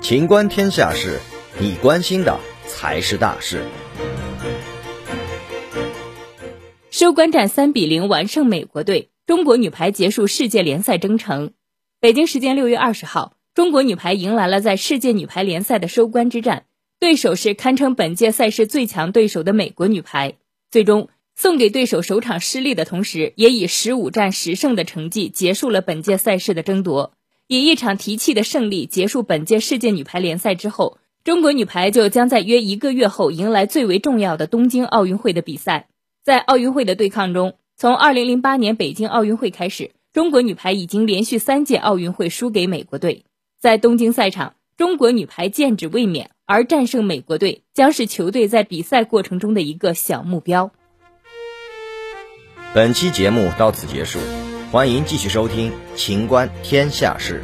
情观天下事，你关心的才是大事。收官战三比零完胜美国队，中国女排结束世界联赛征程。北京时间六月二十号，中国女排迎来了在世界女排联赛的收官之战，对手是堪称本届赛事最强对手的美国女排。最终送给对手首场失利的同时，也以十五战十胜的成绩结束了本届赛事的争夺。以一场提气的胜利结束本届世界女排联赛之后，中国女排就将在约一个月后迎来最为重要的东京奥运会的比赛。在奥运会的对抗中，从2008年北京奥运会开始，中国女排已经连续三届奥运会输给美国队。在东京赛场，中国女排剑指卫冕，而战胜美国队将是球队在比赛过程中的一个小目标。本期节目到此结束，欢迎继续收听《秦观天下事》。